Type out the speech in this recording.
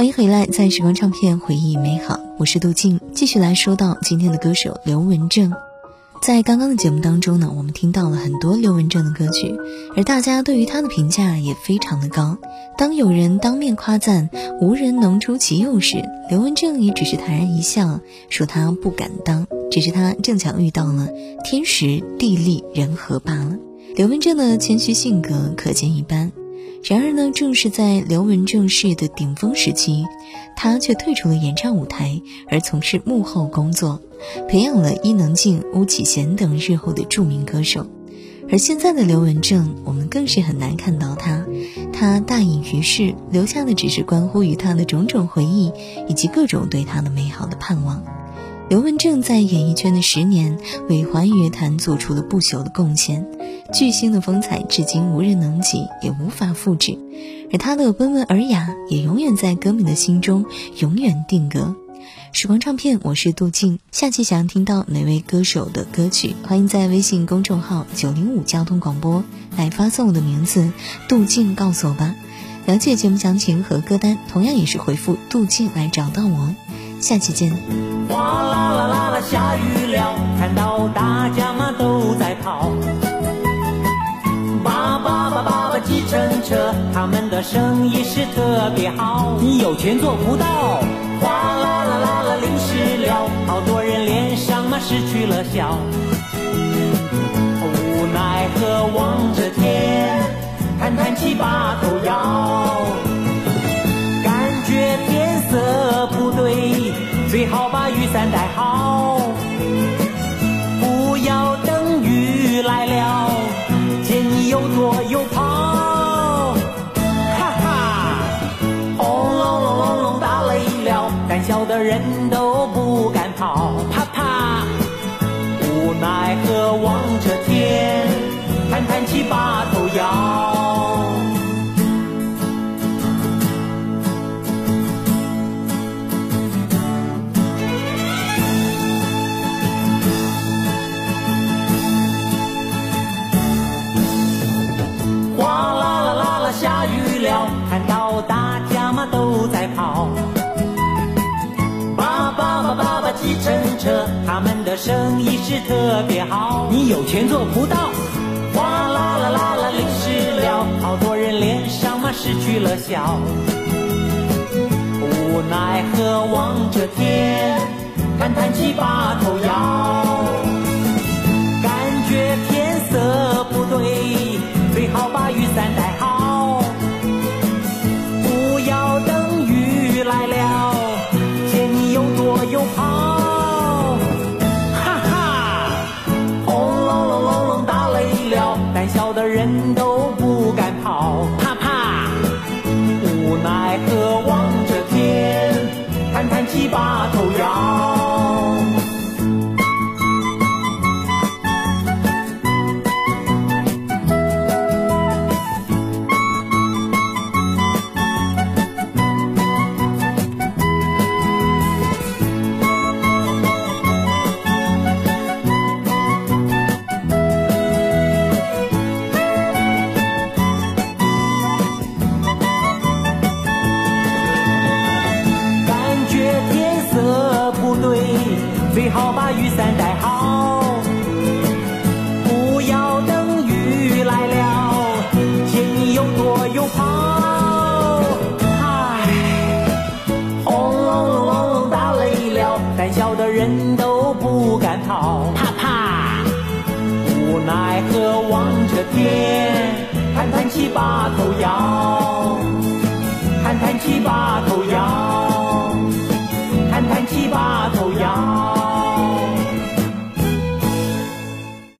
欢迎回来，在时光唱片回忆美好，我是杜静，继续来说到今天的歌手刘文正。在刚刚的节目当中呢，我们听到了很多刘文正的歌曲，而大家对于他的评价也非常的高。当有人当面夸赞无人能出其右时，刘文正也只是坦然一笑，说他不敢当，只是他正巧遇到了天时地利人和罢了。刘文正的谦虚性格可见一斑。然而呢，正是在刘文正事业的顶峰时期，他却退出了演唱舞台，而从事幕后工作，培养了伊能静、巫启贤等日后的著名歌手。而现在的刘文正，我们更是很难看到他，他大隐于世，留下的只是关乎于他的种种回忆，以及各种对他的美好的盼望。刘文正在演艺圈的十年，为华语乐坛做出了不朽的贡献，巨星的风采至今无人能及，也无法复制。而他的温文尔雅，也永远在歌迷的心中永远定格。时光唱片，我是杜静。下期想要听到哪位歌手的歌曲，欢迎在微信公众号九零五交通广播来发送我的名字杜静告诉我吧。了解节目详情和歌单，同样也是回复杜静来找到我。下期见。哗啦啦啦啦，下雨了，看到大家嘛都在跑。叭叭叭叭叭，计程车，他们的生意是特别好。你有钱做不到。哗啦啦啦啦，淋湿了，好多人脸上嘛失去了笑。无奈何望着天，叹叹气把人都不敢跑。啪啪，无奈何望着天，叹叹气把头摇。哗啦啦啦啦，下雨了看到大生意是特别好。你有钱做不到，哗啦啦啦啦淋湿了，好多人脸上嘛失去了笑。无奈何望着天，叹叹气把头摇，色不对最好把雨伞带好。不要等雨来了见你又躲又跑嗨轰隆隆隆隆打雷了胆小的人都不敢跑。怕怕无奈何望着天叹叹气把头摇。叹叹气把头摇。一把头摇